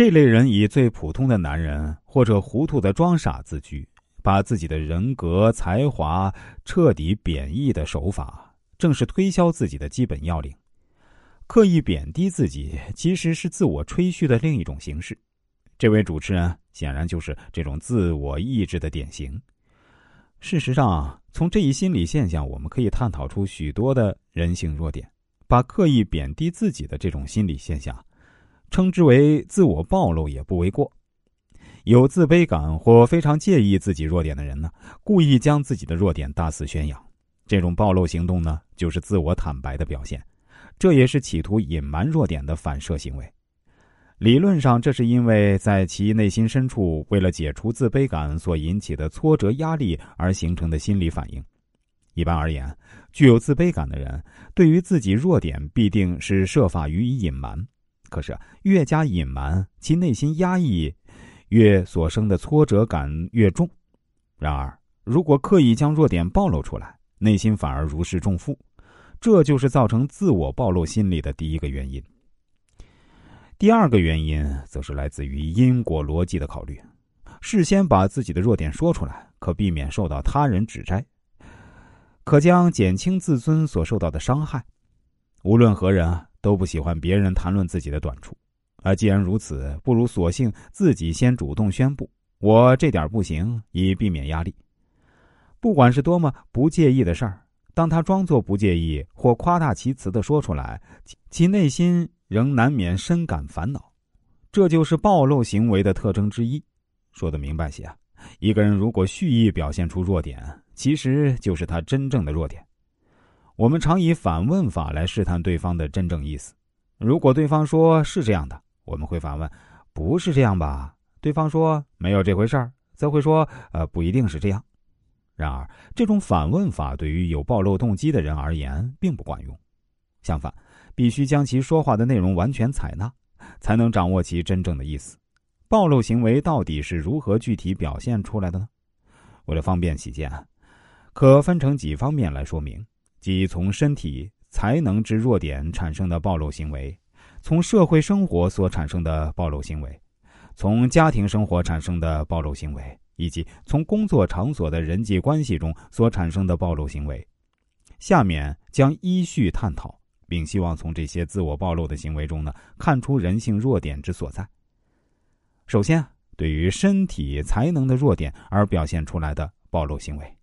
这类人以最普通的男人或者糊涂的装傻自居，把自己的人格才华彻底贬义的手法，正是推销自己的基本要领。刻意贬低自己，其实是自我吹嘘的另一种形式。这位主持人显然就是这种自我意志的典型。事实上，从这一心理现象，我们可以探讨出许多的人性弱点。把刻意贬低自己的这种心理现象，称之为自我暴露也不为过。有自卑感或非常介意自己弱点的人呢，故意将自己的弱点大肆宣扬。这种暴露行动呢，就是自我坦白的表现。这也是企图隐瞒弱点的反射行为。理论上，这是因为在其内心深处，为了解除自卑感所引起的挫折压力而形成的心理反应。一般而言，具有自卑感的人对于自己弱点必定是设法予以隐瞒。可是，越加隐瞒，其内心压抑越所生的挫折感越重。然而，如果刻意将弱点暴露出来，内心反而如释重负。这就是造成自我暴露心理的第一个原因。第二个原因则是来自于因果逻辑的考虑。事先把自己的弱点说出来，可避免受到他人指摘，可将减轻自尊所受到的伤害。无论何人啊都不喜欢别人谈论自己的短处，而既然如此，不如索性自己先主动宣布：“我这点不行”，以避免压力。不管是多么不介意的事儿。当他装作不介意或夸大其词的说出来，其内心仍难免深感烦恼。这就是暴露行为的特征之一。说的明白些啊，一个人如果蓄意表现出弱点，其实就是他真正的弱点。我们常以反问法来试探对方的真正意思。如果对方说是这样的，我们会反问：“不是这样吧？”对方说：“没有这回事儿。”则会说：“呃，不一定是这样。”然而，这种反问法对于有暴露动机的人而言并不管用。相反，必须将其说话的内容完全采纳，才能掌握其真正的意思。暴露行为到底是如何具体表现出来的呢？为了方便起见，可分成几方面来说明：即从身体才能之弱点产生的暴露行为，从社会生活所产生的暴露行为，从家庭生活产生的暴露行为。以及从工作场所的人际关系中所产生的暴露行为，下面将依序探讨，并希望从这些自我暴露的行为中呢，看出人性弱点之所在。首先，对于身体才能的弱点而表现出来的暴露行为。